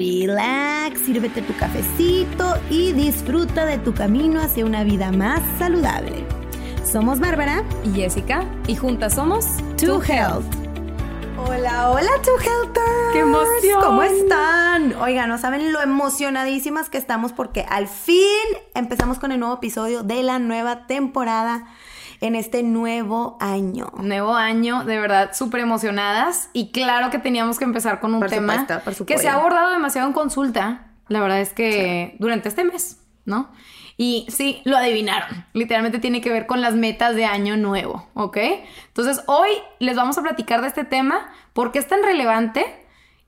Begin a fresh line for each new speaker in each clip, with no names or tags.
relax, sírvete tu cafecito y disfruta de tu camino hacia una vida más saludable. Somos Bárbara
y Jessica y juntas somos
To Health. Hola, hola, To Healthers.
¡Qué emoción!
¿Cómo están? Oigan, no saben lo emocionadísimas que estamos porque al fin empezamos con el nuevo episodio de la nueva temporada en este nuevo año.
Nuevo año, de verdad, súper emocionadas. Y claro que teníamos que empezar con un tema que se ha abordado demasiado en consulta. La verdad es que durante este mes, ¿no? Y sí, lo adivinaron. Literalmente tiene que ver con las metas de año nuevo, ¿ok? Entonces, hoy les vamos a platicar de este tema, porque es tan relevante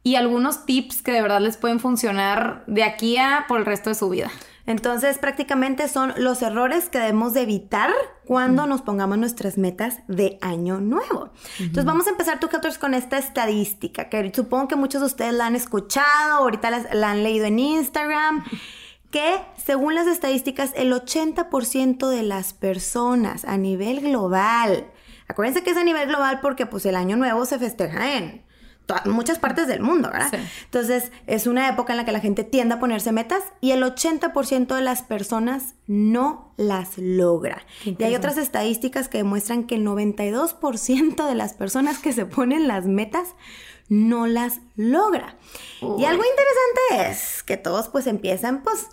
y algunos tips que de verdad les pueden funcionar de aquí a por el resto de su vida.
Entonces, prácticamente son los errores que debemos de evitar cuando nos pongamos nuestras metas de año nuevo. Entonces, vamos a empezar, tú, con esta estadística, que supongo que muchos de ustedes la han escuchado, ahorita la, han leído en Instagram, que según las estadísticas, el 80% de las personas a nivel global, acuérdense que es a nivel global porque pues el año nuevo se festeja en muchas partes del mundo, ¿verdad? Entonces, es una época en la que la gente tiende a ponerse metas y el 80% de las personas no las logra. Y hay otras estadísticas que demuestran que el 92% de las personas que se ponen las metas no las logra. Y algo interesante es que todos pues empiezan pues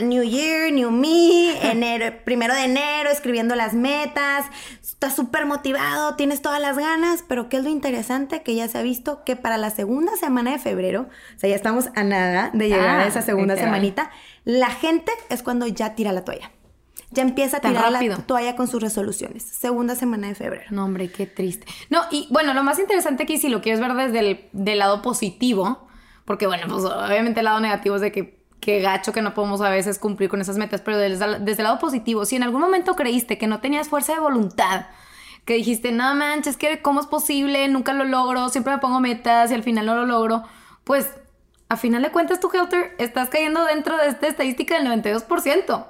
New Year, New Me, enero, primero de enero, escribiendo las metas, estás súper motivado, tienes todas las ganas, pero ¿qué es lo interesante? Que ya se ha visto que para la segunda semana de febrero, o sea, ya estamos a nada de llegar a ah, esa segunda semanita, la gente es cuando ya tira la toalla. Ya empieza a tirar la toalla con sus resoluciones. Segunda semana de febrero.
No, hombre, qué triste. No, y bueno, lo más interesante aquí, si lo quieres ver desde el del lado positivo, porque bueno, pues obviamente el lado negativo es de que qué gacho que no podemos a veces cumplir con esas metas, pero desde, el lado positivo, si en algún momento creíste que no tenías fuerza de voluntad, que dijiste, no manches, que cómo es posible, nunca lo logro, siempre me pongo metas y al final no lo logro, pues a final de cuentas tu Helter estás cayendo dentro de esta estadística del 92%.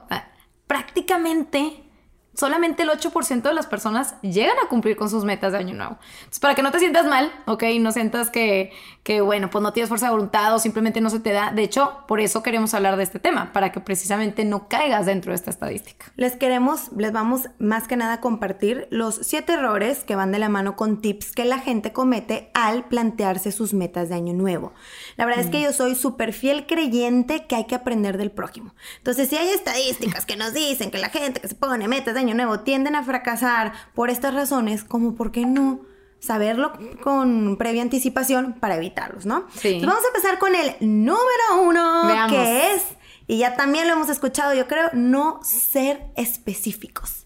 Prácticamente solamente el 8% de las personas llegan a cumplir con sus metas de año nuevo. Entonces, para que no te sientas mal, ¿ok? No sientas que, que, bueno, pues no tienes fuerza de voluntad o simplemente no se te da. De hecho, por eso queremos hablar de este tema, para que precisamente no caigas dentro de esta estadística.
Les queremos, les vamos más que nada a compartir los siete errores que van de la mano con tips que la gente comete al plantearse sus metas de año nuevo. La verdad es que mm. yo soy súper fiel creyente que hay que aprender del prójimo. Entonces, si hay estadísticas que nos dicen que la gente que se pone metas de año nuevo tienden a fracasar por estas razones, como por qué no saberlo con previa anticipación para evitarlos, ¿no? Sí. vamos a empezar con el número uno, que es, y ya también lo hemos escuchado, yo creo, no ser específicos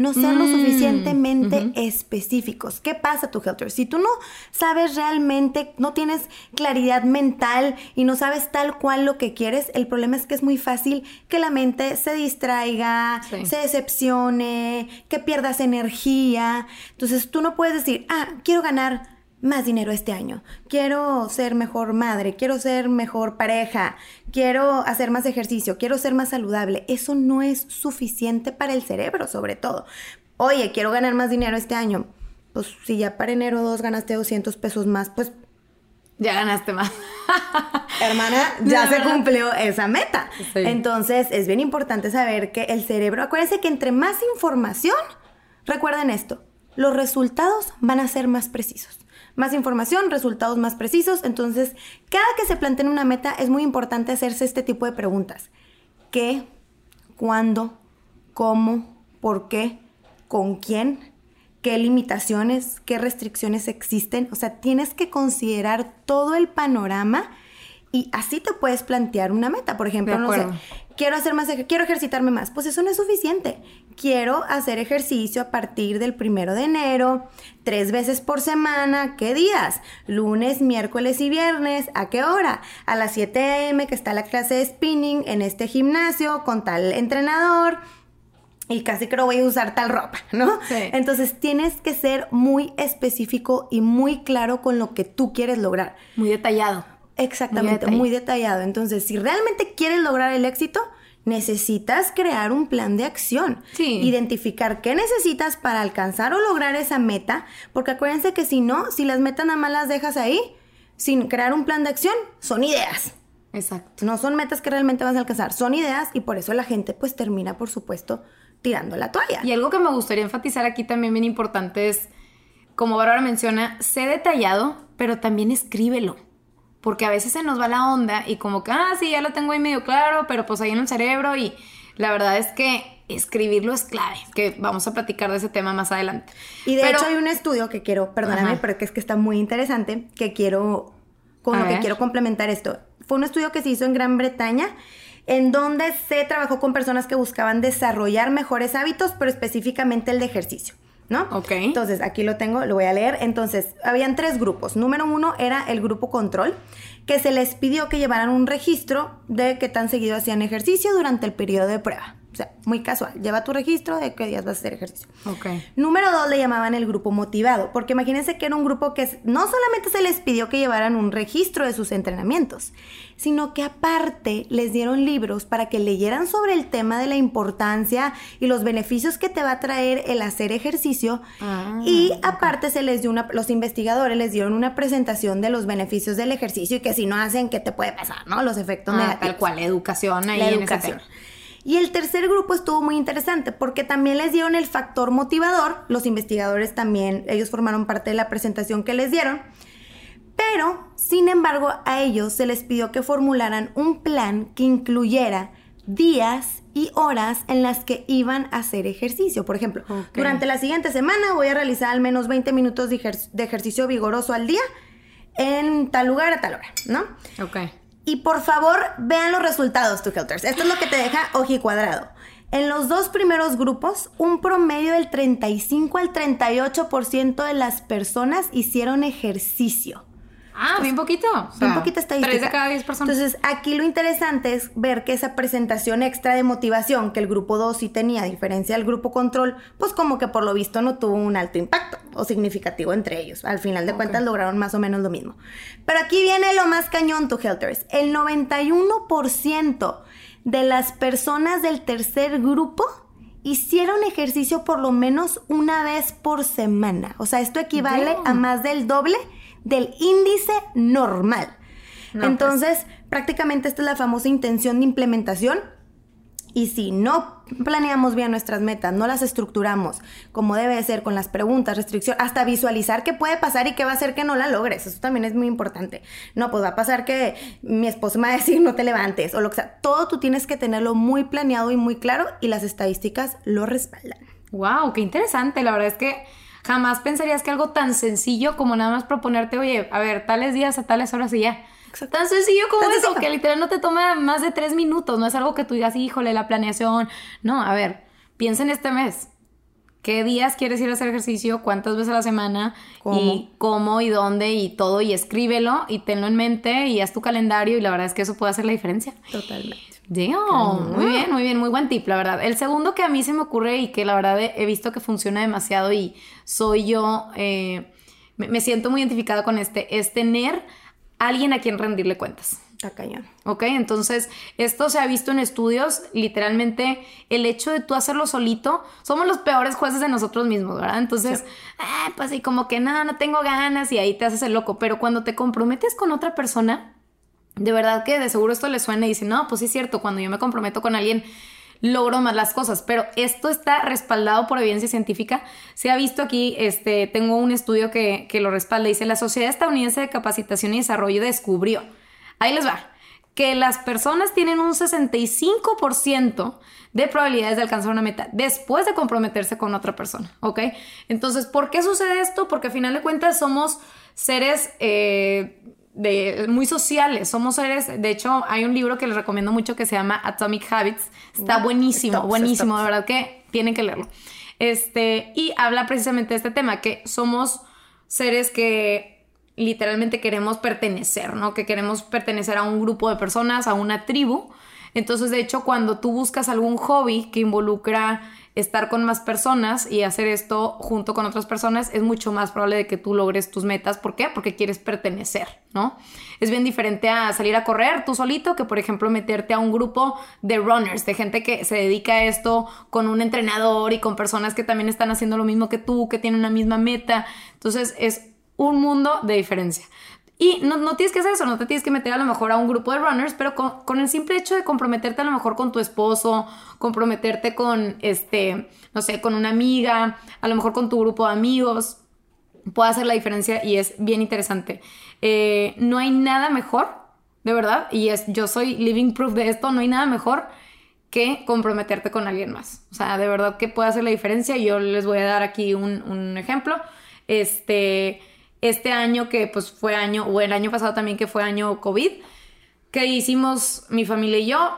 no ser lo mm, suficientemente específicos. ¿Qué pasa, tu Helter? Si tú no sabes realmente, no tienes claridad mental y no sabes tal cual lo que quieres, el problema es que es muy fácil que la mente se distraiga, se decepcione, que pierdas energía. Entonces tú no puedes decir, ah, quiero ganar más dinero este año, quiero ser mejor madre, quiero ser mejor pareja, quiero hacer más ejercicio, quiero ser más saludable. Eso no es suficiente para el cerebro, sobre todo. Oye, quiero ganar más dinero este año. Pues si ya para enero 2 ganaste 200 pesos más, pues...
Ya ganaste más.
Hermana, ya se cumplió esa meta. Entonces, es bien importante saber que el cerebro, acuérdense que entre más información, recuerden esto, los resultados van a ser más precisos más información, resultados más precisos. Entonces, cada que se planteen una meta es muy importante hacerse este tipo de preguntas. ¿Qué? ¿Cuándo? ¿Cómo? ¿Por qué? ¿Con quién? ¿Qué limitaciones? ¿Qué restricciones existen? O sea, tienes que considerar todo el panorama Y así te puedes plantear una meta. Por ejemplo, no sé, quiero hacer más, quiero ejercitarme más. Pues eso no es suficiente. Quiero hacer ejercicio a partir del primero de enero, tres veces por semana. ¿Qué días? Lunes, miércoles y viernes. ¿A qué hora? A las 7 a.m. que está la clase de spinning en este gimnasio con tal entrenador y casi creo voy a usar tal ropa, ¿no? Sí. Entonces tienes que ser muy específico y muy claro con lo que tú quieres lograr.
Muy detallado.
Exactamente, muy, detallado. Entonces, si realmente quieres lograr el éxito, necesitas crear un plan de acción. Sí. Identificar qué necesitas para alcanzar o lograr esa meta, porque acuérdense que si no, si las metas nada más las dejas ahí, sin crear un plan de acción, son ideas.
Exacto.
No son metas que realmente vas a alcanzar, son ideas y por eso la gente pues termina, por supuesto, tirando la toalla.
Y algo que me gustaría enfatizar aquí también bien importante es, como Bárbara menciona, sé detallado, pero también escríbelo porque a veces se nos va la onda y como que, ah, sí, ya lo tengo ahí medio claro, pero pues ahí en el cerebro y la verdad es que escribirlo es clave, que vamos a platicar de ese tema más adelante.
Y de hecho hay un estudio que quiero, perdóname, pero que es que está muy interesante, que quiero, con lo que quiero complementar esto. Fue un estudio que se hizo en Gran Bretaña en donde se trabajó con personas que buscaban desarrollar mejores hábitos, pero específicamente el de ejercicio. ¿No?
Ok.
Entonces, aquí lo tengo, lo voy a leer. Entonces, habían tres grupos. Número uno era el grupo control, que se les pidió que llevaran un registro de qué tan seguido hacían ejercicio durante el periodo de prueba. O sea, muy casual. Lleva tu registro de qué días vas a hacer ejercicio.
Ok.
Número dos le llamaban el grupo motivado, porque imagínense que era un grupo que no solamente se les pidió que llevaran un registro de sus entrenamientos, sino que aparte les dieron libros para que leyeran sobre el tema de la importancia y los beneficios que te va a traer el hacer ejercicio. Ah, y aparte se les dio una, los investigadores les dieron una presentación de los beneficios del ejercicio y que si no hacen, ¿qué te puede pasar? ¿No? Los efectos ah, negativos.
Tal cual, educación ahí la educación.
Y el tercer grupo estuvo muy interesante porque también les dieron el factor motivador, los investigadores también, ellos formaron parte de la presentación que les dieron, pero sin embargo a ellos se les pidió que formularan un plan que incluyera días y horas en las que iban a hacer ejercicio. Por ejemplo, durante la siguiente semana voy a realizar al menos 20 minutos de, de ejercicio vigoroso al día en tal lugar a tal hora, ¿no?
Ok.
Y por favor, vean los resultados, tu Helters. Esto es lo que te deja cuadrado. En los dos primeros grupos, un promedio del 35 al 38% de las personas hicieron ejercicio.
Ah, bien poquito.
bien poquita estadística.
Tres de cada diez personas.
Entonces, aquí lo interesante es ver que esa presentación extra de motivación que el grupo 2 sí tenía, a diferencia del grupo control, pues como que por lo visto no tuvo un alto impacto o significativo entre ellos. Al final de cuentas lograron más o menos lo mismo. Pero aquí viene lo más cañón, tu Helters. El 91% de las personas del tercer grupo hicieron ejercicio por lo menos una vez por semana. O sea, esto equivale a más del doble del índice normal. Pues. Entonces, prácticamente esta es la famosa intención de implementación. Y si no planeamos bien nuestras metas, no las estructuramos como debe ser con las preguntas, restricción, hasta visualizar qué puede pasar y qué va a hacer que no la logres. Eso también es muy importante. No, pues va a pasar que mi esposo me va a decir no te levantes o lo que sea. Todo tú tienes que tenerlo muy planeado y muy claro y las estadísticas lo respaldan.
Wow, qué interesante. La verdad es que Jamás pensarías que algo tan sencillo como nada más proponerte, oye, a ver, tales días a tales horas y ya. Tan sencillo como eso, que literal no te toma más de tres minutos, no es algo que tú digas, híjole, la planeación. No, a ver, piensa en este mes. ¿Qué días quieres ir a hacer ejercicio? ¿Cuántas veces a la semana? Y cómo y dónde y todo. Y escríbelo y tenlo en mente y haz tu calendario y la verdad es que eso puede hacer la diferencia.
Totalmente.
Dios, muy bien, muy bien, muy buen tip, la verdad. El segundo que a mí se me ocurre y que la verdad he visto que funciona demasiado y soy yo, eh, me, siento muy identificada con este, es tener alguien a quien rendirle cuentas.
Está cañón.
Ok, entonces esto se ha visto en estudios, literalmente el hecho de tú hacerlo solito, somos los peores jueces de nosotros mismos, ¿verdad? Entonces, ah, pues y como que nada, no tengo ganas y ahí te haces el loco, pero cuando te comprometes con otra persona, de verdad que de seguro esto le suena y dice, no, pues sí es cierto, cuando yo me comprometo con alguien, logro más las cosas, pero esto está respaldado por evidencia científica. Se ha visto aquí, este, tengo un estudio que, que lo respalda, dice, la Sociedad Estadounidense de Capacitación y Desarrollo descubrió, ahí les va, que las personas tienen un 65% de probabilidades de alcanzar una meta después de comprometerse con otra persona, ¿ok? Entonces, ¿por qué sucede esto? Porque al final de cuentas somos seres... Eh, de, muy sociales, somos seres, de hecho hay un libro que les recomiendo mucho que se llama Atomic Habits, está buenísimo, buenísimo, de verdad que tienen que leerlo. Este, y habla precisamente de este tema, que somos seres que literalmente queremos pertenecer, ¿no? Que queremos pertenecer a un grupo de personas, a una tribu. Entonces, de hecho, cuando tú buscas algún hobby que involucra estar con más personas y hacer esto junto con otras personas, es mucho más probable de que tú logres tus metas. ¿Por qué? Porque quieres pertenecer, ¿no? Es bien diferente a salir a correr tú solito que, por ejemplo, meterte a un grupo de runners, de gente que se dedica a esto con un entrenador y con personas que también están haciendo lo mismo que tú, que tienen una misma meta. Entonces, es un mundo de diferencia. Y no, no, tienes que hacer eso, no te tienes que meter a lo mejor a un grupo de runners, pero con, el simple hecho de comprometerte a lo mejor con tu esposo, comprometerte con, este, no sé, con una amiga, a lo mejor con tu grupo de amigos, puede hacer la diferencia y es bien interesante. Eh, no hay nada mejor, de verdad, y es, yo soy living proof de esto, no hay nada mejor que comprometerte con alguien más. O sea, de verdad que puede hacer la diferencia. Yo les voy a dar aquí un, un ejemplo. Este este año que pues fue año, o el año pasado también que fue año COVID, que hicimos mi familia y yo,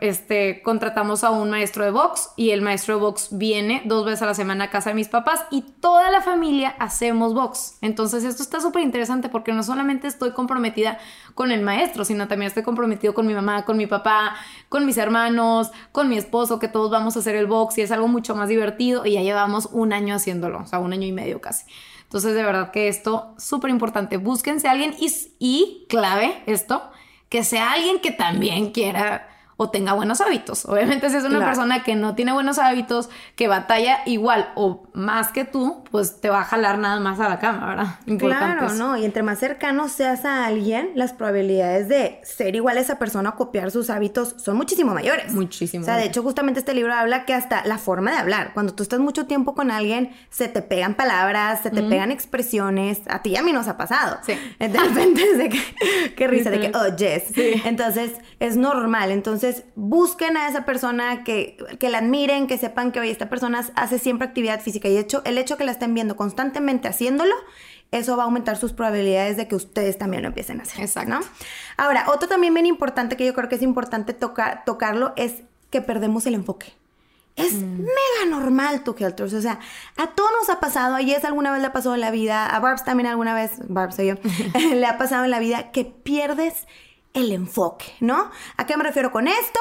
este, contratamos a un maestro de box y el maestro de box viene dos veces a la semana a casa de mis papás y toda la familia hacemos box. Entonces esto está súper interesante porque no solamente estoy comprometida con el maestro, sino también estoy comprometido con mi mamá, con mi papá, con mis hermanos, con mi esposo, que todos vamos a hacer el box y es algo mucho más divertido y ya llevamos un año haciéndolo, o sea, un año y medio casi. Entonces, de verdad que esto, súper importante, búsquense a alguien y, y clave esto, que sea alguien que también quiera o tenga buenos hábitos. Obviamente si es una persona que no tiene buenos hábitos, que batalla igual o más que tú, pues te va a jalar nada más a la cama, ¿verdad?
claro, ¿no? Y entre más cercano seas a alguien, las probabilidades de ser igual a esa persona o copiar sus hábitos son muchísimo mayores.
Muchísimo.
O sea, de hecho, justamente este libro habla que hasta la forma de hablar, cuando tú estás mucho tiempo con alguien, se te pegan palabras, se te pegan expresiones. A ti y a mí nos ha pasado. Sí. De repente es de que, qué risa, de que, oh, yes. Sí. Entonces, es normal. Entonces, busquen a esa persona que, la admiren, que sepan que, hoy esta persona hace siempre actividad física. Y hecho, el hecho que la estén viendo constantemente haciéndolo, eso va a aumentar sus probabilidades de que ustedes también lo empiecen a hacer. Exacto. Ahora, otro también bien importante que yo creo que es importante tocarlo es que perdemos el enfoque. Es mm. mega normal tu health O sea, a todos nos ha pasado. A Jess alguna vez le ha pasado en la vida. A Barbs también alguna vez. Barbs soy yo. le ha pasado en la vida que pierdes el enfoque, ¿no? ¿A qué me refiero con esto?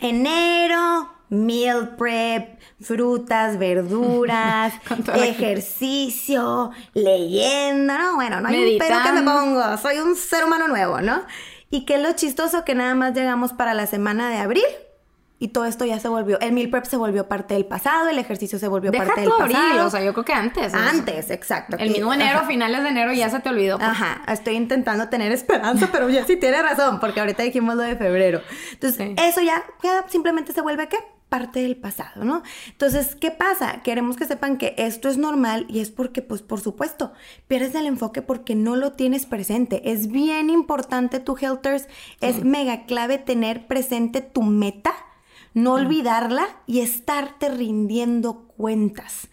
Enero, meal prep, frutas, verduras, ejercicio, leyenda, ¿no? Bueno, no hay un pedo que me pongo, soy un ser humano nuevo, ¿no? Y qué es lo chistoso que nada más llegamos para la semana de abril y todo esto ya se volvió, el meal prep se volvió parte del pasado, el ejercicio se volvió parte del pasado.
o sea, yo creo que antes.
Antes, exacto.
El mismo enero, finales de enero ya se te olvidó.
Pues. Ajá, estoy intentando tener esperanza, pero ya sí tiene razón, porque ahorita dijimos lo de febrero. Entonces, eso ya, ya simplemente se vuelve ¿qué? parte del pasado, ¿no? Entonces, ¿qué pasa? Queremos que sepan que esto es normal y es porque, pues, por supuesto, pierdes el enfoque porque no lo tienes presente. Es bien importante tu Helters, es mega clave tener presente tu meta no olvidarla y estarte rindiendo cuentas.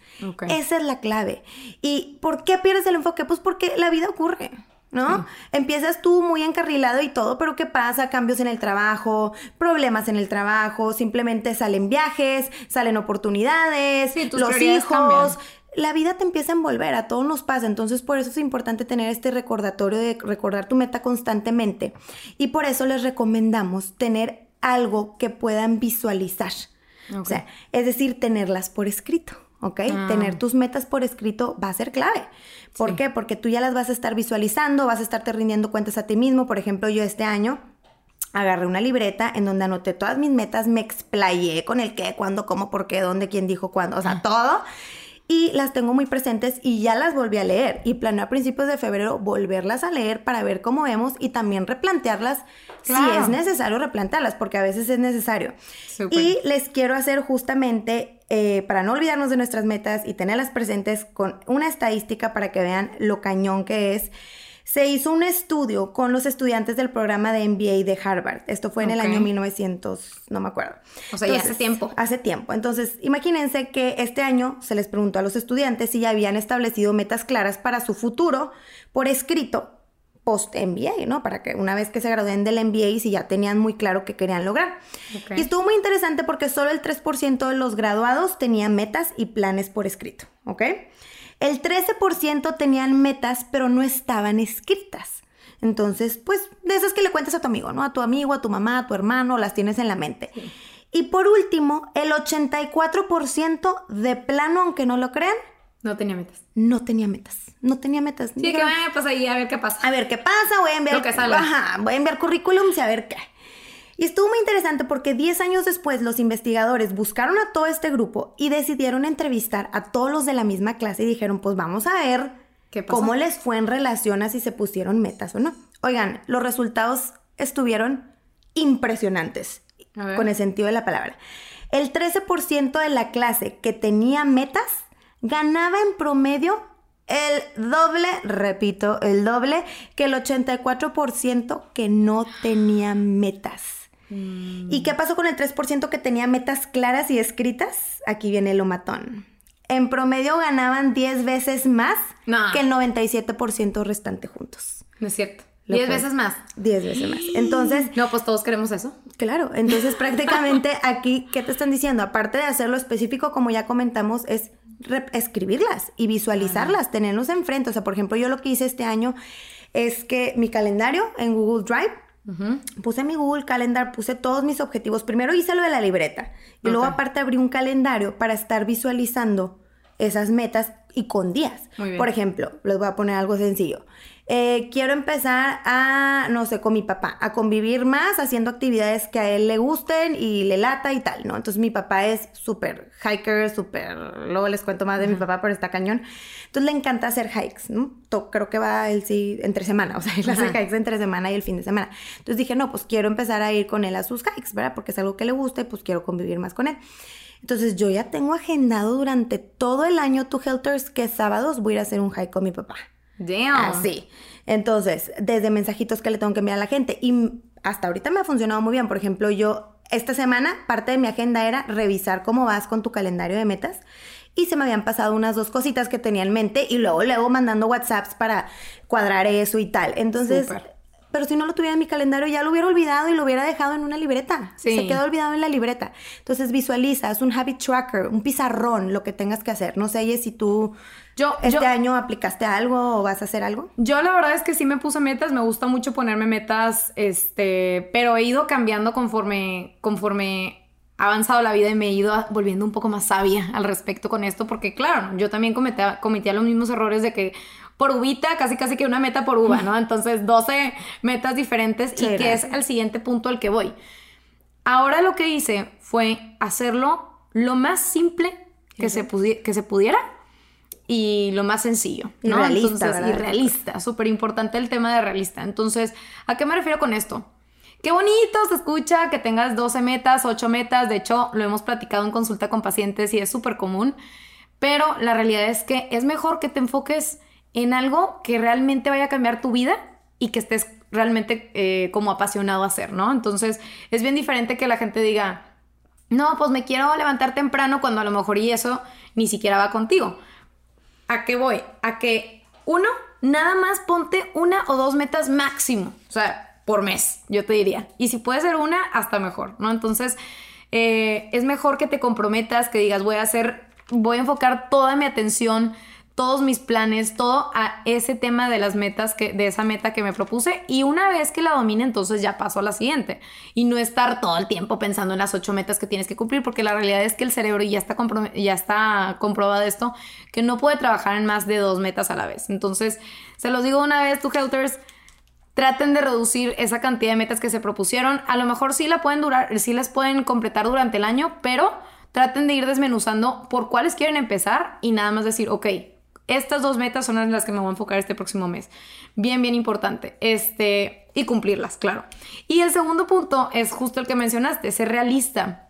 Esa es la clave. ¿Y por qué pierdes el enfoque? Pues porque la vida ocurre. ¿no? Empiezas tú muy encarrilado y todo, pero ¿qué pasa? Cambios en el trabajo, problemas en el trabajo, simplemente salen viajes, salen oportunidades, los hijos. La vida te empieza a envolver, a todos nos pasa, entonces por eso es importante tener este recordatorio de recordar tu meta constantemente. Y por eso les recomendamos tener algo que puedan visualizar. O sea, es decir, tenerlas por escrito. ¿ok? Ah. Tener tus metas por escrito va a ser clave. ¿Por qué? Porque tú ya las vas a estar visualizando, vas a estarte rindiendo cuentas a ti mismo. Por ejemplo, yo este año agarré una libreta en donde anoté todas mis metas, me explayé con el qué, cuándo, cómo, por qué, dónde, quién dijo cuándo, o sea, todo y las tengo muy presentes y ya las volví a leer. Y planeo a principios de febrero volverlas a leer para ver cómo vemos y también replantearlas si es necesario replantearlas porque a veces es necesario. Y les quiero hacer justamente, eh, para no olvidarnos de nuestras metas y tenerlas presentes con una estadística para que vean lo cañón que es se hizo un estudio con los estudiantes del programa de MBA de Harvard. Esto fue en el año 1900, no me acuerdo.
O sea, ya hace tiempo.
Hace tiempo. Entonces, imagínense que este año se les preguntó a los estudiantes si ya habían establecido metas claras para su futuro por escrito post MBA, ¿no? Para que una vez que se gradúen del MBA, si ya tenían muy claro qué querían lograr. Y estuvo muy interesante porque solo el 3% de los graduados tenían metas y planes por escrito, ¿ok? El 13% tenían metas, pero no estaban escritas. Entonces, pues, de esas que le cuentas a tu amigo, ¿no? A tu amigo, a tu mamá, a tu hermano, las tienes en la mente. Y por último, el 84% de plano, aunque no lo crean,
no tenía metas.
No tenía metas. No tenía metas.
Sí, que pues ahí a ver qué pasa.
A ver qué pasa, voy a enviar. voy a enviar currículums y a ver qué. Y estuvo muy interesante porque 10 años después los investigadores buscaron a todo este grupo y decidieron entrevistar a todos los de la misma clase y dijeron, pues vamos a ver cómo les fue en relación a si se pusieron metas o no. Oigan, los resultados estuvieron impresionantes con el sentido de la palabra. El 13% de la clase que tenía metas ganaba en promedio el doble, repito, el doble que el 84% que no tenía metas. Mm. ¿Y qué pasó con el 3% que tenía metas claras y escritas? Aquí viene lo matón. En promedio ganaban 10 veces más que el 97% restante juntos.
No es cierto. 10 veces más.
10 veces más. Entonces.
No, pues todos queremos eso.
Claro. Entonces, prácticamente aquí, ¿qué te están diciendo? Aparte de hacerlo específico, como ya comentamos, es escribirlas y visualizarlas, tenerlos enfrente. O sea, por ejemplo, yo lo que hice este año es que mi calendario en Google Drive, puse mi Google Calendar, puse todos mis objetivos. Primero hice lo de la libreta y luego aparte abrí un calendario para estar visualizando esas metas y con días. Por ejemplo, les voy a poner algo sencillo. Eh, quiero empezar a, no sé, con mi papá, a convivir más haciendo actividades que a él le gusten y le lata y tal, ¿no? Entonces mi papá es súper hiker, súper, luego les cuento más de mi papá, pero está cañón. Entonces le encanta hacer hikes, ¿no? Creo que va él sí entre semana, o sea, él hace hikes entre semana y el fin de semana. Entonces dije, no, pues quiero empezar a ir con él a sus hikes, ¿verdad? Porque es algo que le gusta y pues quiero convivir más con él. Entonces yo ya tengo agendado durante todo el año tu Helters que sábados voy a ir a hacer un hike con mi papá.
Damn.
Así. Entonces, desde mensajitos que le tengo que enviar a la gente. Y hasta ahorita me ha funcionado muy bien. Por ejemplo, yo esta semana parte de mi agenda era revisar cómo vas con tu calendario de metas. Y se me habían pasado unas dos cositas que tenía en mente y luego, luego mandando WhatsApps para cuadrar eso y tal. Entonces, pero si no lo tuviera en mi calendario ya lo hubiera olvidado y lo hubiera dejado en una libreta. Se quedó olvidado en la libreta. Entonces visualiza, es un habit tracker, un pizarrón, lo que tengas que hacer. No sé, si tú yo, este año aplicaste algo o vas a hacer algo.
Yo la verdad es que sí me puse metas, me gusta mucho ponerme metas, este, pero he ido cambiando conforme, conforme ha avanzado la vida y me he ido volviendo un poco más sabia al respecto con esto, porque claro, yo también cometía, cometía los mismos errores de que por uvita, casi casi que una meta por uva, ¿no? Entonces 12 metas diferentes y que es el siguiente punto al que voy. Ahora lo que hice fue hacerlo lo más simple que, se, que se pudiera y lo más sencillo, ¿no? Y realista, Entonces, y realista, súper importante el tema de realista. Entonces, ¿a qué me refiero con esto? Qué bonito se escucha que tengas 12 metas, 8 metas, de hecho lo hemos platicado en consulta con pacientes y es súper común, pero la realidad es que es mejor que te enfoques en algo que realmente vaya a cambiar tu vida y que estés realmente eh, como apasionado a hacer, ¿no? Entonces es bien diferente que la gente diga, no, pues me quiero levantar temprano cuando a lo mejor y eso ni siquiera va contigo. ¿A qué voy? A que uno, nada más ponte una o dos metas máximo, o sea, por mes, yo te diría. Y si puede ser una, hasta mejor, ¿no? Entonces, eh, es mejor que te comprometas, que digas, voy a hacer, voy a enfocar toda mi atención todos mis planes, todo a ese tema de las metas, que, de esa meta que me propuse. Y una vez que la domine, entonces ya paso a la siguiente. Y no estar todo el tiempo pensando en las ocho metas que tienes que cumplir, porque la realidad es que el cerebro ya está, ya está comprobado esto, que no puede trabajar en más de dos metas a la vez. Entonces, se los digo una vez, tu Helters, traten de reducir esa cantidad de metas que se propusieron. A lo mejor sí la pueden durar, sí las pueden completar durante el año, pero traten de ir desmenuzando por cuáles quieren empezar y nada más decir, ok, estas dos metas son las que me voy a enfocar este próximo mes. Bien, bien importante. Este, y cumplirlas, claro. Y el segundo punto es justo el que mencionaste, ser realista.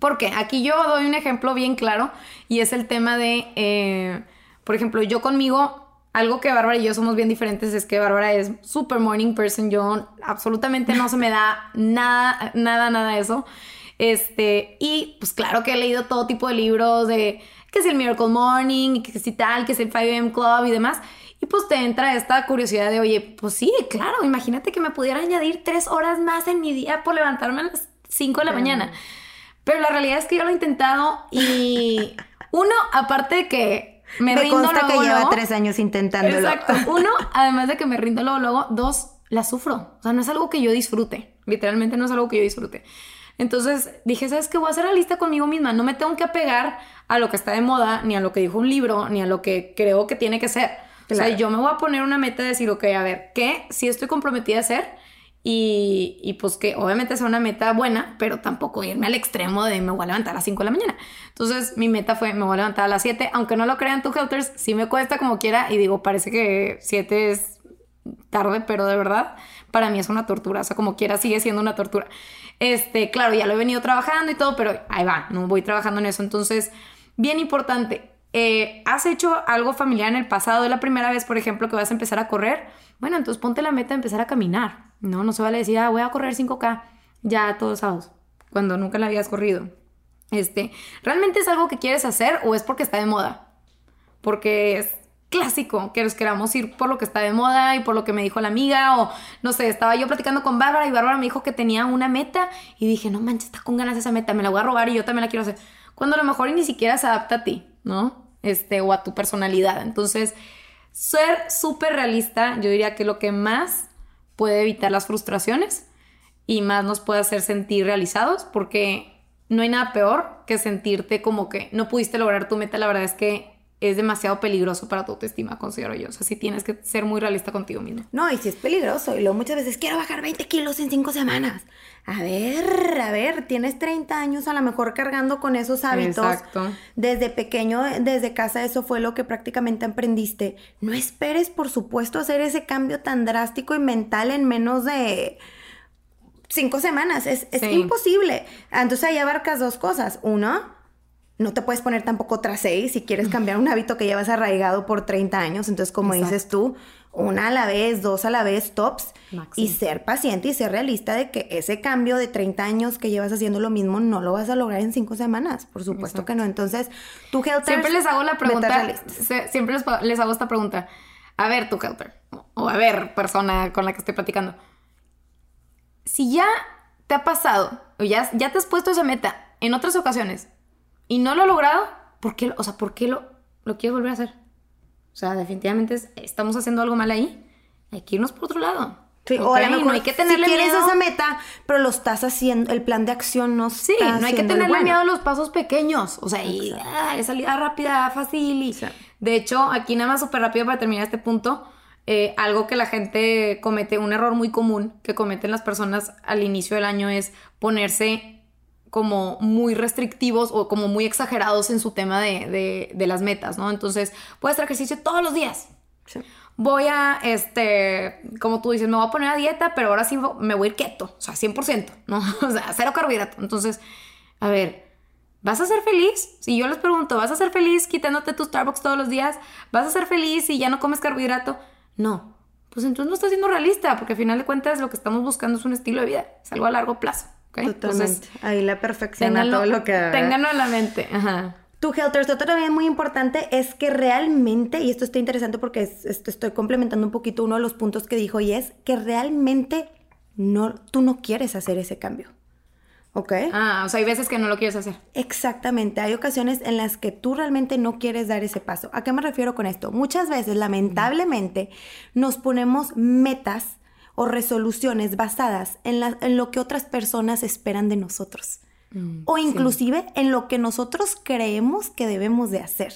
Porque aquí yo doy un ejemplo bien claro y es el tema de, eh, por ejemplo, yo conmigo, algo que Bárbara y yo somos bien diferentes es que Bárbara es super morning person, yo absolutamente no se me da nada, nada, nada eso. Este, y pues claro que he leído todo tipo de libros de que es el Miracle Morning, que si tal, que es el 5am Club y demás. Y pues te entra esta curiosidad de, oye, pues sí, claro, imagínate que me pudiera añadir tres horas más en mi día por levantarme a las 5 de la mañana. Pero la realidad es que yo lo he intentado y uno, aparte de que me, rindo
consta
luego,
que lleva
luego-
tres años intentándolo.
Exacto. Uno, además de que me rindo luego, luego. Dos, la sufro. O sea, no es algo que yo disfrute. Literalmente no es algo que yo disfrute. Entonces dije, ¿sabes qué? Voy a hacer la lista conmigo misma. No me tengo que apegar a lo que está de moda, ni a lo que dijo un libro, ni a lo que creo que tiene que ser. O sea, yo me voy a poner una meta de decir, ok, a ver, ¿qué? Si estoy comprometida a hacer. Y, y pues que obviamente sea una meta buena, pero tampoco irme al extremo de me voy a levantar a las 5 de la mañana. Entonces mi meta fue me voy a levantar a las 7, aunque no lo crean tú, Helters, sí me cuesta como quiera y digo, parece que 7 es tarde, pero de verdad para mí es una tortura, o sea, como quiera sigue siendo una tortura. Este, claro, ya lo he venido trabajando y todo, pero ahí va, no voy trabajando en eso. Entonces, bien importante, eh, ¿has hecho algo familiar en el pasado? ¿Es la primera vez, por ejemplo, que vas a empezar a correr? Bueno, entonces ponte la meta de empezar a caminar. No, no se vale decir, ah, voy a correr 5K ya todos sábados, cuando nunca la habías corrido. Este, ¿realmente es algo que quieres hacer o es porque está de moda? Porque es clásico que nos queramos ir por lo que está de moda y por lo que me dijo la amiga o no sé, estaba yo platicando con Bárbara y Bárbara me dijo que tenía una meta y dije, no manches, está con ganas esa meta, me la voy a robar y yo también la quiero hacer. Cuando a lo mejor ni siquiera se adapta a ti, ¿no? Este, o a tu personalidad. Entonces, ser súper realista, yo diría que lo que más puede evitar las frustraciones y más nos puede hacer sentir realizados porque no hay nada peor que sentirte como que no pudiste lograr tu meta. La verdad es que es demasiado peligroso para tu autoestima, considero yo. O sea, sí tienes que ser muy realista contigo mismo.
No, y si es peligroso. Y luego muchas veces quiero bajar 20 kilos en 5 semanas. A ver, a ver, tienes 30 años a lo mejor cargando con esos hábitos.
Exacto.
Desde pequeño, desde casa, eso fue lo que prácticamente aprendiste. No esperes, por supuesto, hacer ese cambio tan drástico y mental en menos de cinco semanas. Es, es
Sí.
imposible. Entonces ahí abarcas dos cosas. Uno, no te puedes poner tampoco tras seis si quieres cambiar un hábito que llevas arraigado por 30 años. Entonces, como
Exacto.
dices tú, una a la vez, dos a la vez, tops.
Máximo.
Y ser paciente y ser realista de que ese cambio de 30 años que llevas haciendo lo mismo no lo vas a lograr en cinco semanas. Por supuesto que no. Entonces, tú, Helters,
Siempre les hago la pregunta, se- siempre les, les hago esta pregunta. A ver, tu helper, o a ver, persona con la que estoy platicando. Si ya te ha pasado, o ya, ya te has puesto esa meta en otras ocasiones y no lo has logrado, ¿por qué, o sea, ¿por qué lo, lo quieres volver a hacer? O sea, definitivamente es- estamos haciendo algo mal ahí. Hay que irnos por otro lado.
Sí, o a lo mejor
no hay que tenerle
si quieres
miedo.
esa meta, pero lo estás haciendo, el plan de acción no
Sí,
está
no hay que tenerle
bueno.
miedo a los pasos pequeños. O sea, y ah, es salida rápida, fácil. Y... De hecho, aquí nada más súper rápido para terminar este punto. eh, algo que la gente comete, un error muy común que cometen las personas al inicio del año es ponerse como muy restrictivos o como muy exagerados en su tema de, de- de las metas, ¿no? Entonces, puedes hacer ejercicio todos los días.
Sí.
Voy a, este, como tú dices, me voy a poner a dieta, pero ahora sí me voy a ir keto, o sea, 100%, ¿no? O sea, cero carbohidrato. Entonces, a ver, ¿vas a ser feliz? Si yo les pregunto, ¿vas a ser feliz quitándote tu Starbucks todos los días? ¿Vas a ser feliz si ya no comes carbohidrato? No. Pues entonces no estás siendo realista, porque al final de cuentas lo que estamos buscando es un estilo de vida, es algo a largo plazo. ¿Ok?
Totalmente. Ahí la perfección
ténganlo,
todo lo que
ténganlo en la mente. Ajá.
Tu Helters, otro también muy importante es que realmente, y esto está interesante porque es- es- estoy complementando un poquito uno de los puntos que dijo, y es que realmente no, tú no quieres hacer ese cambio. ¿Ok?
Ah, o sea, hay veces que no lo quieres hacer.
Exactamente, hay ocasiones en las que tú realmente no quieres dar ese paso. ¿A qué me refiero con esto? Muchas veces, lamentablemente, nos ponemos metas o resoluciones basadas en, la- en lo que otras personas esperan de nosotros. o inclusive en lo que nosotros creemos que debemos de hacer.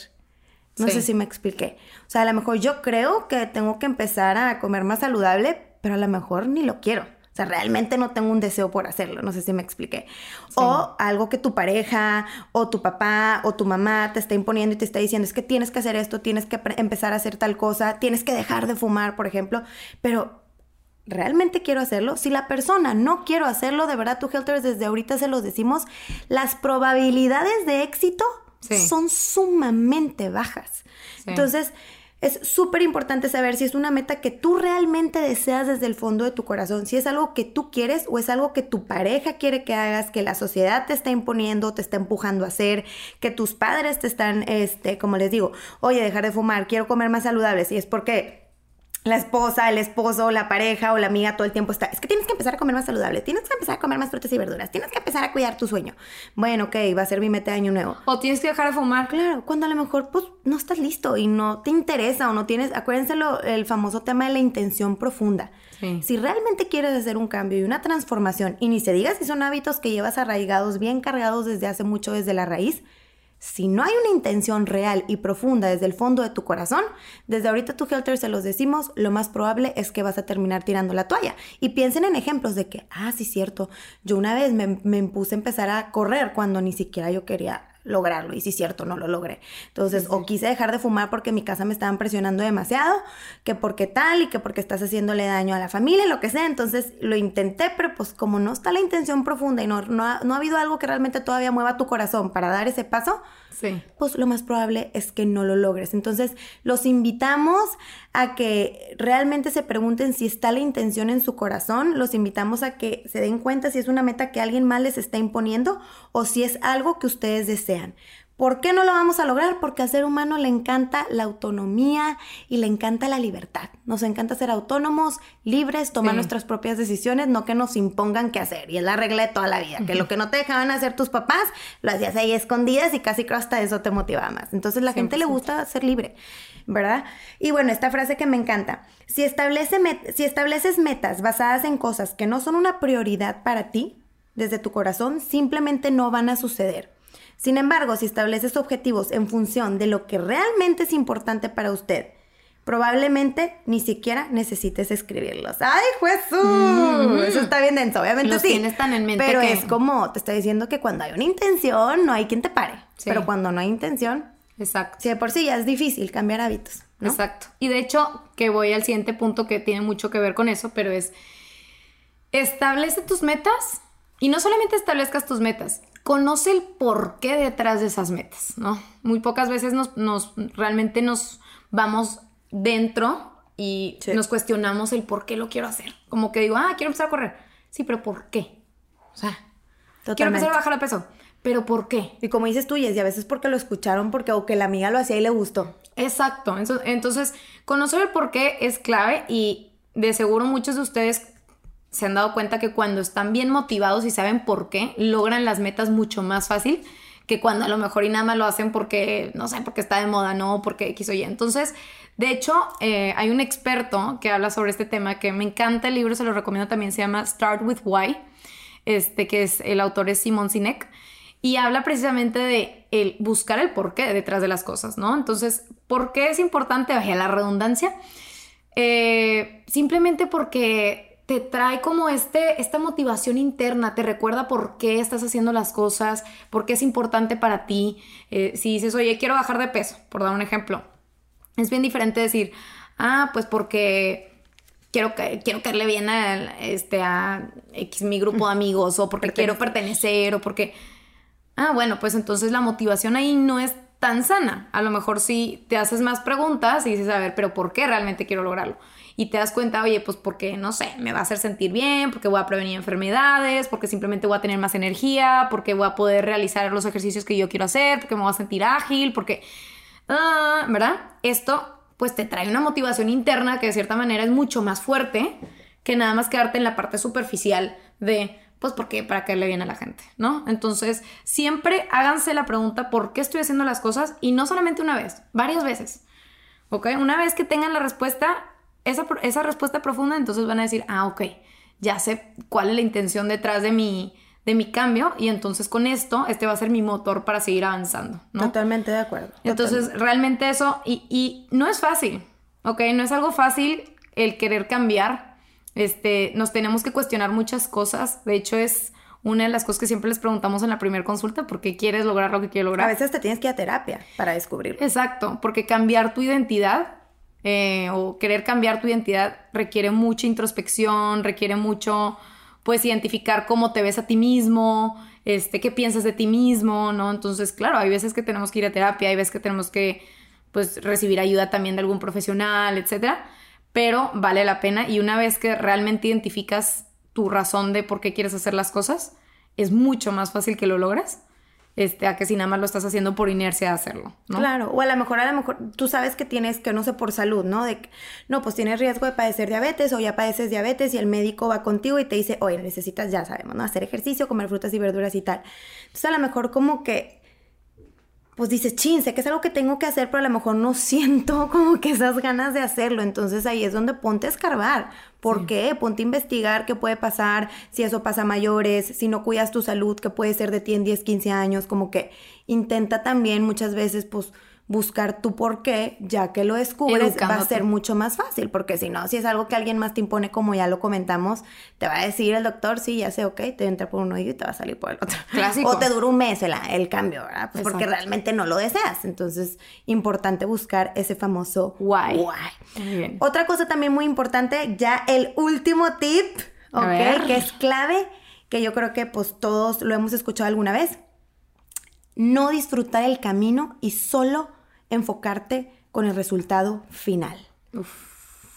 No
Sí.
sé si me expliqué. O sea, a lo mejor yo creo que tengo que empezar a comer más saludable, pero a lo mejor ni lo quiero. O sea, realmente no tengo un deseo por hacerlo. No sé si me expliqué. O algo que tu pareja o tu papá o tu mamá te está imponiendo y te está diciendo es que tienes que hacer esto, tienes que empezar a hacer tal cosa, tienes que dejar de fumar, por ejemplo. Pero ¿realmente quiero hacerlo? Si la persona no quiero hacerlo, de verdad, tú, Helters, desde ahorita se los decimos, las probabilidades de éxito
Sí.
son sumamente bajas.
Sí.
Entonces, es súper importante saber si es una meta que tú realmente deseas desde el fondo de tu corazón, si es algo que tú quieres o es algo que tu pareja quiere que hagas, que la sociedad te está imponiendo, te está empujando a hacer, que tus padres te están, este, como les digo, oye, dejar de fumar, quiero comer más saludable, y es porque la esposa, el esposo, la pareja o la amiga todo el tiempo está, es que tienes que empezar a comer más saludable, tienes que empezar a comer más frutas y verduras, tienes que empezar a cuidar tu sueño. Bueno, ok, va a ser mi meta de año nuevo.
O tienes que dejar de fumar.
Claro, cuando a lo mejor pues no estás listo y no te interesa o no tienes, acuérdense lo, el famoso tema de la intención profunda. Si realmente quieres hacer un cambio y una transformación, y ni se diga si son hábitos que llevas arraigados, bien cargados desde hace mucho desde la raíz, si no hay una intención real y profunda desde el fondo de tu corazón, desde ahorita tu Helter se los decimos, lo más probable es que vas a terminar tirando la toalla. Y piensen en ejemplos de que, ah, sí, cierto, yo una vez me, me impuse a empezar a correr cuando ni siquiera yo quería lograrlo. Y sí, cierto, no lo logré. Entonces, o quise dejar de fumar porque en mi casa me estaban presionando demasiado, que porque tal y que porque estás haciéndole daño a la familia, lo que sea. Entonces, lo intenté, pero pues como no está la intención profunda y no, no, ha, no ha habido algo que realmente todavía mueva tu corazón para dar ese paso, sí. pues lo más probable es que no lo logres. Entonces, los invitamos a que realmente se pregunten si está la intención en su corazón, los invitamos a que se den cuenta si es una meta que alguien más les está imponiendo o si es algo que ustedes desean. ¿Por qué no lo vamos a lograr? Porque al ser humano le encanta la autonomía y le encanta la libertad. Nos encanta ser autónomos, libres, tomar nuestras propias decisiones, no que nos impongan qué hacer. Y es la regla de toda la vida, que lo que no te dejaban hacer tus papás, lo hacías ahí escondidas y casi creo hasta eso te motivaba más. Entonces la gente le gusta ser libre. ¿verdad? Y bueno, esta frase que me encanta. Si, establece si estableces metas basadas en cosas que no son una prioridad para ti, desde tu corazón, simplemente no van a suceder. Sin embargo, si estableces objetivos en función de lo que realmente es importante para usted, probablemente ni siquiera necesites escribirlos. ¡Ay, Jesús! Mm. Eso está bien denso, obviamente
Los
sí.
tienes tan en mente
Pero es como, te está diciendo que cuando hay una intención, no hay quien te pare. Pero cuando no hay intención,
Exacto.
Si de por sí ya es difícil cambiar hábitos.
Exacto. Y de hecho, que voy al siguiente punto que tiene mucho que ver con eso, pero es establece tus metas y no solamente establezcas tus metas, conoce el porqué detrás de esas metas, ¿no? Muy pocas veces nos, nos realmente nos vamos dentro y nos cuestionamos el por qué lo quiero hacer. Como que digo, ah, quiero empezar a correr. Sí, pero ¿por qué? O sea, quiero empezar a bajar de peso. ¿Pero por qué?
Y como dices tú, y a veces porque lo escucharon, porque o que la amiga lo hacía y le gustó.
Exacto. Entonces, conocer el por qué es clave y de seguro muchos de ustedes se han dado cuenta que cuando están bien motivados y saben por qué, logran las metas mucho más fácil que cuando a lo mejor y nada más lo hacen porque, no sé, porque está de moda, no, porque X o Y. Entonces, de hecho, eh, hay un experto que habla sobre este tema que me encanta el libro, se lo recomiendo también, se llama Start with Why, este, que es el autor es Simon Sinek y habla precisamente de el buscar el porqué detrás de las cosas, ¿no? Entonces, ¿por qué es importante? Vaya la redundancia. Eh, simplemente porque te trae como este, esta motivación interna, te recuerda por qué estás haciendo las cosas, por qué es importante para ti. Eh, si dices, oye, quiero bajar de peso, por dar un ejemplo, es bien diferente decir, ah, pues porque quiero, quiero caerle bien a, este, a X, mi grupo de amigos, o porque quiero pertenecer, o porque ah, bueno, pues entonces la motivación ahí no es tan sana. A lo mejor sí te haces más preguntas y dices, a ver, pero ¿por qué realmente quiero lograrlo? Y te das cuenta, oye, pues porque, no sé, me va a hacer sentir bien, porque voy a prevenir enfermedades, porque simplemente voy a tener más energía, porque voy a poder realizar los ejercicios que yo quiero hacer, porque me voy a sentir ágil, porque, ah, ¿verdad? Esto pues te trae una motivación interna que de cierta manera es mucho más fuerte que nada más quedarte en la parte superficial de, pues porque para caerle bien a la gente, ¿no? Entonces, siempre háganse la pregunta por qué estoy haciendo las cosas y no solamente una vez, varias veces. ¿Ok? Una vez que tengan la respuesta, esa, esa respuesta profunda, entonces van a decir, ah, ok, ya sé cuál es la intención detrás de mi, de mi cambio y entonces con esto, este va a ser mi motor para seguir avanzando, ¿no?
Totalmente de acuerdo.
Entonces, realmente eso, y, y no es fácil, ¿ok? No es algo fácil el querer cambiar, este, nos tenemos que cuestionar muchas cosas. De hecho, es una de las cosas que siempre les preguntamos en la primera consulta, ¿por qué quieres lograr lo que quieres lograr?
A veces te tienes que ir a terapia para descubrirlo.
Exacto, porque cambiar tu identidad eh, o querer cambiar tu identidad requiere mucha introspección, requiere mucho, pues, identificar cómo te ves a ti mismo, este, qué piensas de ti mismo, ¿no? Entonces, claro, hay veces que tenemos que ir a terapia, hay veces que tenemos que pues recibir ayuda también de algún profesional, etcétera. Pero vale la pena y una vez que realmente identificas tu razón de por qué quieres hacer las cosas, es mucho más fácil que lo logres este, a que si nada más lo estás haciendo por inercia de hacerlo.
Claro, o a lo mejor, a lo mejor tú sabes que tienes, que no sé, por salud, ¿no? De no, pues tienes riesgo de padecer diabetes o ya padeces diabetes y el médico va contigo y te dice, oye, necesitas, ya sabemos, ¿no? Hacer ejercicio, comer frutas y verduras y tal. Entonces a lo mejor como que pues dices, chin, sé que es algo que tengo que hacer, pero a lo mejor no siento como que esas ganas de hacerlo. Entonces ahí es donde ponte a escarbar. ¿Por qué? Ponte a investigar qué puede pasar, si eso pasa a mayores, si no cuidas tu salud, qué puede ser de ti en 10, 15 años, como que intenta también muchas veces, pues, buscar tu por qué, ya que lo descubres, va a ser mucho más fácil, porque si no, si es algo que alguien más te impone, como ya lo comentamos, te va a decir el doctor, sí, ya sé, ok, te entra por un oído y te va a salir por el otro. Clásico. O te dura un mes el, el cambio, ¿verdad? Pues porque realmente no lo deseas. Entonces, importante buscar ese famoso why. why. Otra cosa también muy importante, ya el último tip, ok, que es clave, que yo creo que pues todos lo hemos escuchado alguna vez. No disfrutar el camino y solo enfocarte con el resultado final.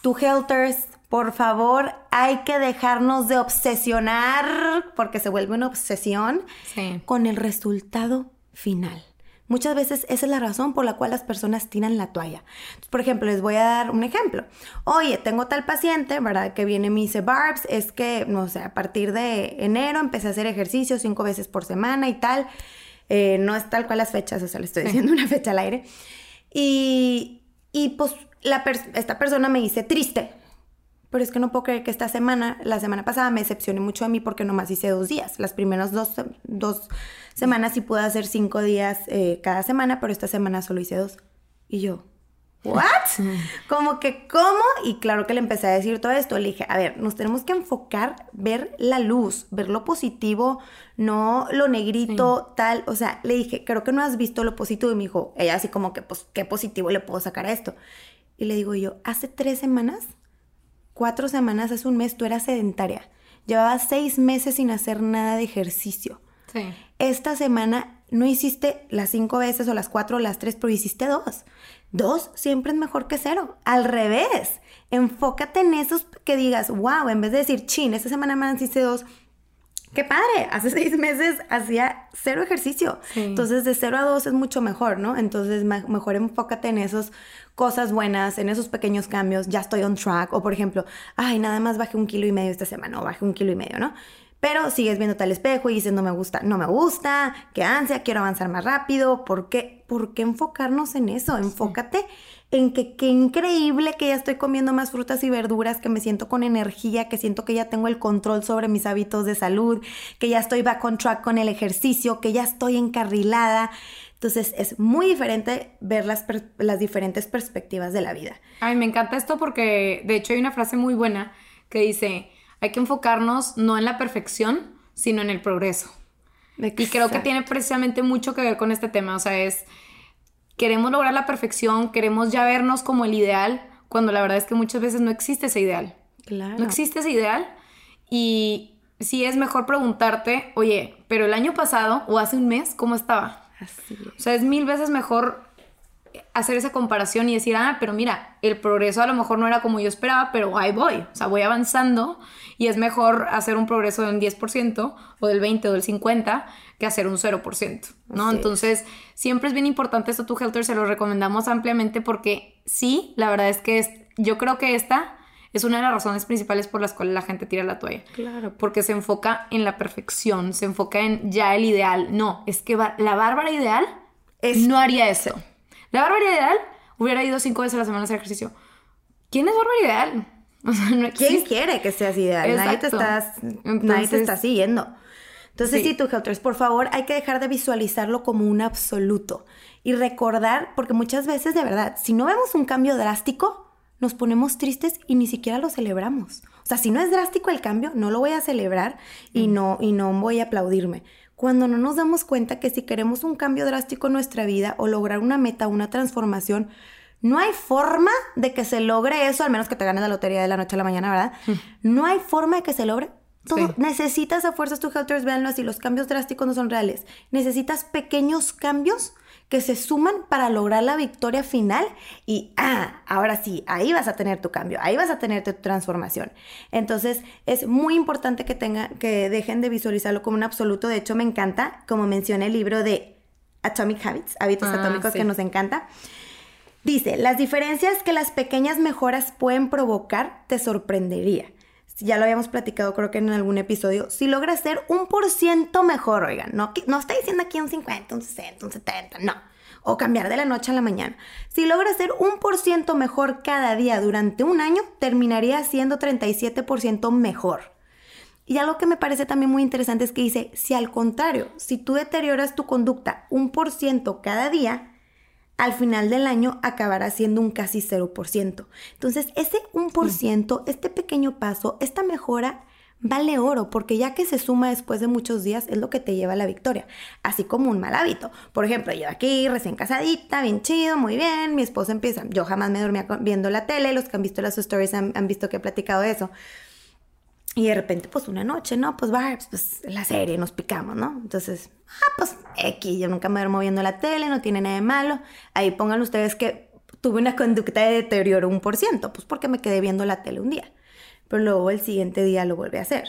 Tu Helters, por favor, hay que dejarnos de obsesionar, porque se vuelve una obsesión, con el resultado final. Muchas veces esa es la razón por la cual las personas tiran la toalla. por ejemplo, les voy a dar un ejemplo. Oye, tengo tal paciente, ¿verdad? Que viene y me dice, Barbs, es que, no sé, a partir de enero empecé a hacer ejercicio cinco veces por semana y tal. Eh, no es tal cual las fechas, o sea, le estoy diciendo una fecha al aire. Y, y pues la esta persona me dice triste. Pero es que no puedo creer que esta semana, la semana pasada, me decepcioné mucho a mí porque nomás hice dos días. Las primeras dos, dos semanas sí pude hacer cinco días eh, cada semana, pero esta semana solo hice dos. Y yo, ¿what? Como que, ¿cómo? Y claro que le empecé a decir todo esto. Le dije, a ver, nos tenemos que enfocar, ver la luz, ver lo positivo, no lo negrito, tal. O sea, le dije, creo que no has visto lo positivo. Y me dijo, ella así como que, pues, ¿qué positivo le puedo sacar a esto? Y le digo yo, hace tres semanas, cuatro semanas, hace un mes, tú eras sedentaria. Llevabas seis meses sin hacer nada de ejercicio. Sí. Esta semana no hiciste las cinco veces o las cuatro o las tres, pero hiciste dos. Dos siempre es mejor que cero. Al revés, enfócate en esos que digas, wow, en vez de decir, chin, esta semana más hice dos. Qué padre, hace seis meses hacía cero ejercicio. Entonces, de cero a dos es mucho mejor, ¿no? Entonces, mejor enfócate en esas cosas buenas, en esos pequeños cambios. Ya estoy on track. O, por ejemplo, ay, nada más bajé un kilo y medio esta semana, o bajé un kilo y medio, ¿no? pero sigues viendo tal espejo y dices, no me gusta, no me gusta, qué ansia, quiero avanzar más rápido. ¿Por qué? ¿Por qué enfocarnos en eso? Enfócate en que qué increíble que ya estoy comiendo más frutas y verduras, que me siento con energía, que siento que ya tengo el control sobre mis hábitos de salud, que ya estoy back on track con el ejercicio, que ya estoy encarrilada. Entonces es muy diferente ver las, las diferentes perspectivas de la vida.
Ay, me encanta esto porque de hecho hay una frase muy buena que dice, hay que enfocarnos no en la perfección, sino en el progreso. Y creo que tiene precisamente mucho que ver con este tema. O sea, es, queremos lograr la perfección, queremos ya vernos como el ideal, cuando la verdad es que muchas veces no existe ese ideal. Claro. No existe ese ideal. Y sí es mejor preguntarte, oye, pero el año pasado o hace un mes, ¿cómo estaba? Así O sea, es mil veces mejor hacer esa comparación y decir, ah, pero mira, el progreso a lo mejor no era como yo esperaba, pero ahí voy, o sea, voy avanzando y es mejor hacer un progreso del 10% o del 20 o del 50 que hacer un 0%, ¿no? Entonces, siempre es bien importante esto, tu Helter, se lo recomendamos ampliamente porque sí, la verdad es que es, yo creo que esta es una de las razones principales por las cuales la gente tira la toalla. Claro. Porque se enfoca en la perfección, se enfoca en ya el ideal. No, es que la bárbara ideal no haría eso. La Bárbara Ideal hubiera ido cinco veces a la semana a hacer ejercicio. ¿Quién es Bárbara Ideal?
O sea, no ¿Quién quiere que seas ideal? Nadie te, nadie te está siguiendo. Entonces, sí, tú, Helters, por favor, hay que dejar de visualizarlo como un absoluto y recordar, porque muchas veces, de verdad, si no vemos un cambio drástico, nos ponemos tristes y ni siquiera lo celebramos. O sea, si no es drástico el cambio, no lo voy a celebrar y, mm. no, y no voy a aplaudirme cuando no nos damos cuenta que si queremos un cambio drástico en nuestra vida o lograr una meta, una transformación, no hay forma de que se logre eso, al menos que te ganes la lotería de la noche a la mañana, ¿verdad? No hay forma de que se logre Todo, Necesitas a fuerzas tu Helters, véanlo así, los cambios drásticos no son reales. Necesitas pequeños cambios que se suman para lograr la victoria final y, ah, ahora sí, ahí vas a tener tu cambio, ahí vas a tener tu transformación. Entonces, es muy importante que, tengan, que dejen de visualizarlo como un absoluto. De hecho, me encanta, como menciona el libro de Atomic Habits, hábitos
Ah,
atómicos
sí.
que nos encanta. Dice, las diferencias que las pequeñas mejoras pueden provocar te sorprendería. Ya lo habíamos platicado creo que en algún episodio. Si logras ser un por ciento mejor, oigan, no, no está diciendo aquí un 50, un 60, un 70, no. O cambiar de la noche a la mañana. Si logras ser un por ciento mejor cada día durante un año, terminaría siendo 37% mejor. Y algo que me parece también muy interesante es que dice, si al contrario, si tú deterioras tu conducta un por ciento cada día, al final del año acabará siendo un casi 0%. Entonces, ese 1%, este pequeño paso, esta mejora, vale oro, porque ya que se suma después de muchos días, es lo que te lleva a la victoria. Así como un mal hábito. Por ejemplo, yo aquí recién casadita, bien chido, muy bien, mi esposo empieza, yo jamás me dormía viendo la tele, los que han visto las stories han, han visto que he platicado de eso. Y de repente, pues una noche, ¿no? Pues va, pues la serie, nos picamos, ¿no? Entonces, ah, pues X, yo nunca me duermo viendo la tele, no tiene nada de malo. Ahí pongan ustedes que tuve una conducta de deterioro un por ciento, pues porque me quedé viendo la tele un día. Pero luego el siguiente día lo vuelve a hacer.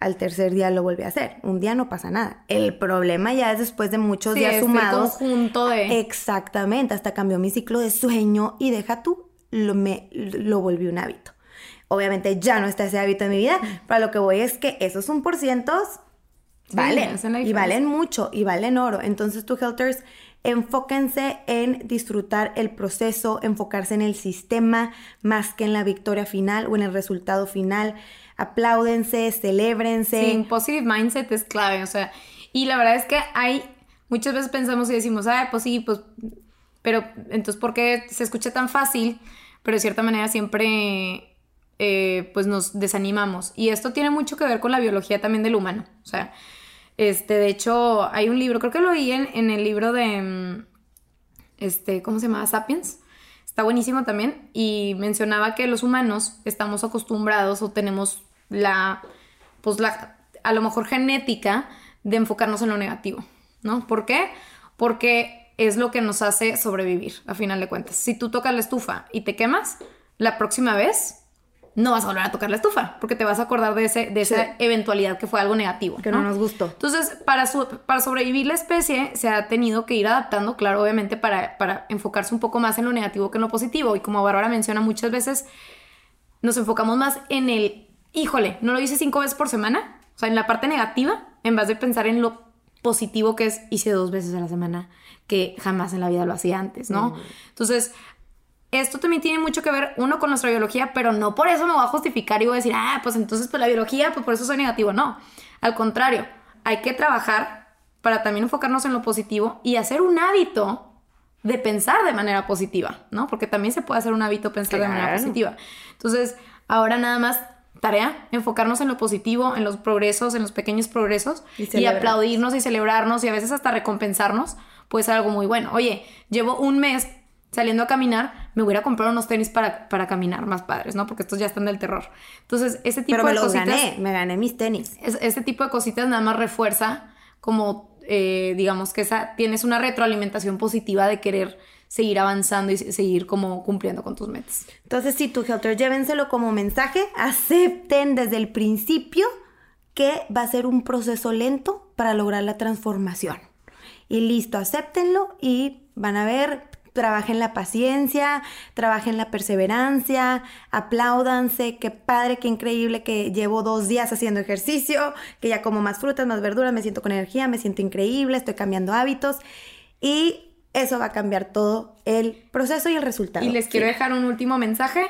Al tercer día lo vuelve a hacer. Un día no pasa nada. El problema ya es después de muchos
Sí,
días
el
sumados.
conjunto de-
Exactamente, hasta cambió mi ciclo de sueño y deja tú, lo, me, lo volví un hábito. Obviamente ya no está ese hábito en mi vida, pero lo que voy es que esos un por cientos
Sí,
valen y valen mucho y valen oro. Entonces, tu helters, enfóquense en disfrutar el proceso, enfocarse en el sistema más que en la victoria final o en el resultado final. Apláudense, celébrense.
Sí, positive mindset es clave, o sea, y la verdad es que hay, muchas veces pensamos y decimos, ay, pues sí, pues, pero entonces, ¿por qué se escucha tan fácil? Pero de cierta manera siempre, eh, pues nos desanimamos. Y esto tiene mucho que ver con la biología también del humano, o sea, este, de hecho, hay un libro, creo que lo vi en, en el libro de, mm, este, ¿cómo se llama? Sapiens. Está buenísimo también. Y mencionaba que los humanos estamos acostumbrados o tenemos la, pues la, a lo mejor genética de enfocarnos en lo negativo, ¿no? ¿Por qué? Porque es lo que nos hace sobrevivir, a final de cuentas. Si tú tocas la estufa y te quemas, la próxima vez no vas a volver a tocar la estufa, porque te vas a acordar de, ese, de esa
Sí.
eventualidad que fue algo negativo.
Que no nos gustó.
Entonces, para, su- para sobrevivir la especie, se ha tenido que ir adaptando, claro, obviamente, para, para enfocarse un poco más en lo negativo que en lo positivo. Y como Bárbara menciona muchas veces, nos enfocamos más en el, híjole, no lo hice cinco veces por semana, o sea, en la parte negativa, en vez de pensar en lo positivo que es, hice dos veces a la semana, que jamás en la vida lo hacía antes, ¿no? Entonces, esto también tiene mucho que ver, uno, con nuestra biología, pero no por eso me voy a justificar y voy a decir, ah, pues entonces, pues la biología, pues por eso soy negativo. No, al contrario, hay que trabajar para también enfocarnos en lo positivo y hacer un hábito de pensar de manera positiva, ¿no? Porque también se puede hacer un hábito pensar de manera positiva. Entonces, ahora nada más tarea, enfocarnos en lo positivo, en los progresos, en los pequeños progresos
Y
y, aplaudirnos y celebrarnos y a veces hasta recompensarnos, puede ser algo muy bueno. Oye, llevo un mes saliendo a caminar, me voy a ir a comprar unos tenis para, para caminar más padres, ¿no? Porque estos ya están del terror. Entonces, ese tipo
Pero me
de
los
cositas...
gané, me gané mis tenis.
Es- este tipo de cositas nada más refuerza como, eh, digamos que esa, tienes una retroalimentación positiva de querer seguir avanzando y se- seguir como cumpliendo con tus metas.
Entonces, si tu helter, llévenselo como mensaje, acepten desde el principio que va a ser un proceso lento para lograr la transformación. Y listo, acéptenlo y van a ver, trabajen la paciencia, trabajen la perseverancia, apláudanse, qué padre, qué increíble que llevo dos días haciendo ejercicio, que ya como más frutas, más verduras, me siento con energía, me siento increíble, estoy cambiando hábitos y eso va a cambiar todo el proceso y el resultado.
Y les quiero dejar un último mensaje.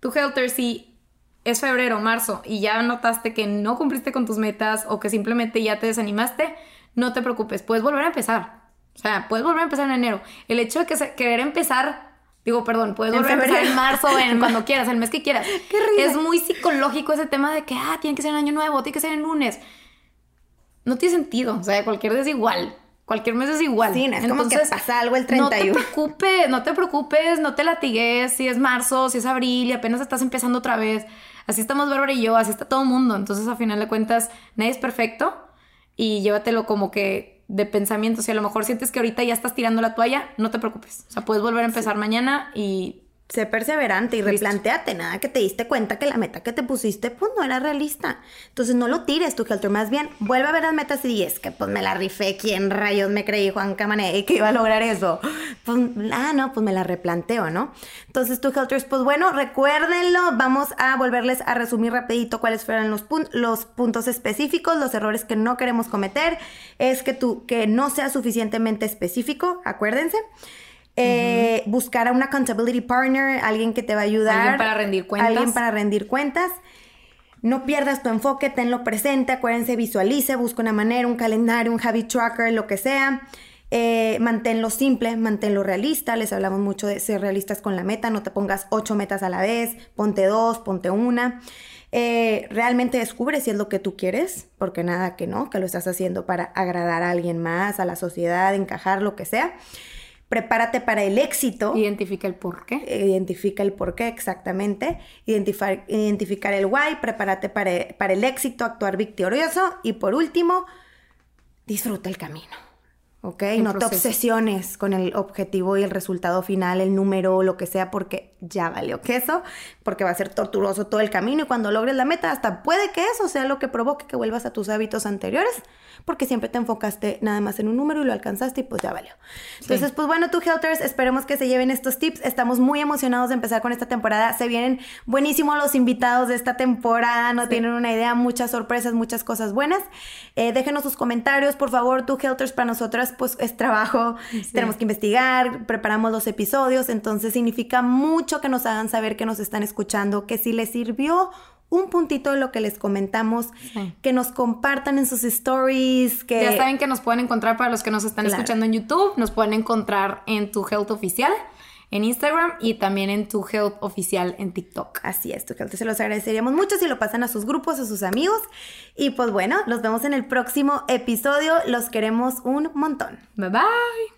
Tu Helter, si es febrero, marzo y ya notaste que no cumpliste con tus metas o que simplemente ya te desanimaste, no te preocupes, puedes volver a empezar. O sea, puedes volver a empezar en enero. El hecho de que se- querer empezar, digo, perdón, puedes volver a empezar en marzo en cuando quieras, el mes que quieras.
Qué.
Es muy psicológico ese tema de que, ah, tiene que ser en año nuevo, tiene que ser en lunes. No tiene sentido, o sea, cualquier día es igual. Cualquier mes es igual.
Sí, no es como que pasa algo el 31.
No te preocupes, no te preocupes, no te latigues si es marzo, si es abril y apenas estás empezando otra vez. Así estamos Bárbara y yo, así está todo el mundo. Entonces, a final de cuentas, nadie es perfecto y llévatelo como que de pensamiento. Si a lo mejor sientes que ahorita ya estás tirando la toalla, no te preocupes. O sea, puedes volver a empezar mañana y
Sé perseverante y replanteate, nada que te diste cuenta que la meta que te pusiste pues no era realista. Entonces no lo tires tu Helter, más bien vuelve a ver las metas y es que pues me la rifé, ¿quién rayos me creí Juan Camané que iba a lograr eso? Pues, ah, no, pues me la replanteo, ¿no? Entonces tu Helters, pues bueno, recuérdenlo, vamos a volverles a resumir rapidito cuáles fueron los, los puntos específicos, los errores que no queremos cometer, es que tú, que no sea suficientemente específico, acuérdense. Eh, buscar a una accountability partner, alguien que te va a ayudar.
Alguien para rendir cuentas.
Alguien para rendir cuentas. No pierdas tu enfoque, tenlo presente, acuérdense, visualice, busca una manera, un calendario, un habit tracker, lo que sea. Eh, manténlo simple, manténlo realista. Les hablamos mucho de ser realistas con la meta. No te pongas ocho metas a la vez, ponte dos, ponte una. Eh, realmente descubre si es lo que tú quieres, porque nada que no, que lo estás haciendo para agradar a alguien más, a la sociedad, encajar, lo que sea prepárate para el éxito.
Identifica el por qué.
Identifica el por qué, exactamente. Identificar, identificar el why, prepárate para, para el éxito, actuar victorioso. Y por último, disfruta el camino. ¿ok? no te obsesiones con el objetivo y el resultado final, el número o lo que sea, porque ya valió queso, porque va a ser torturoso todo el camino y cuando logres la meta, hasta puede que eso sea lo que provoque que vuelvas a tus hábitos anteriores, porque siempre te enfocaste nada más en un número y lo alcanzaste y pues ya valió. Entonces, pues bueno, tú Helters, esperemos que se lleven estos tips. Estamos muy emocionados de empezar con esta temporada. Se vienen buenísimos los invitados de esta temporada, no tienen una idea, muchas sorpresas, muchas cosas buenas. Eh, déjenos sus comentarios, por favor, tú Helters, para nosotras pues es trabajo, tenemos que investigar, preparamos los episodios, entonces significa mucho que nos hagan saber que nos están escuchando, que si les sirvió un puntito de lo que les comentamos, que nos compartan en sus stories, que...
Ya saben que nos pueden encontrar para los que nos están escuchando en YouTube, nos pueden encontrar en Tu Health Oficial en Instagram y también en Tu Health Oficial en TikTok.
Así es, Tu Health. Se los agradeceríamos mucho si lo pasan a sus grupos, a sus amigos. Y pues bueno, los vemos en el próximo episodio. Los queremos un montón.
Bye bye.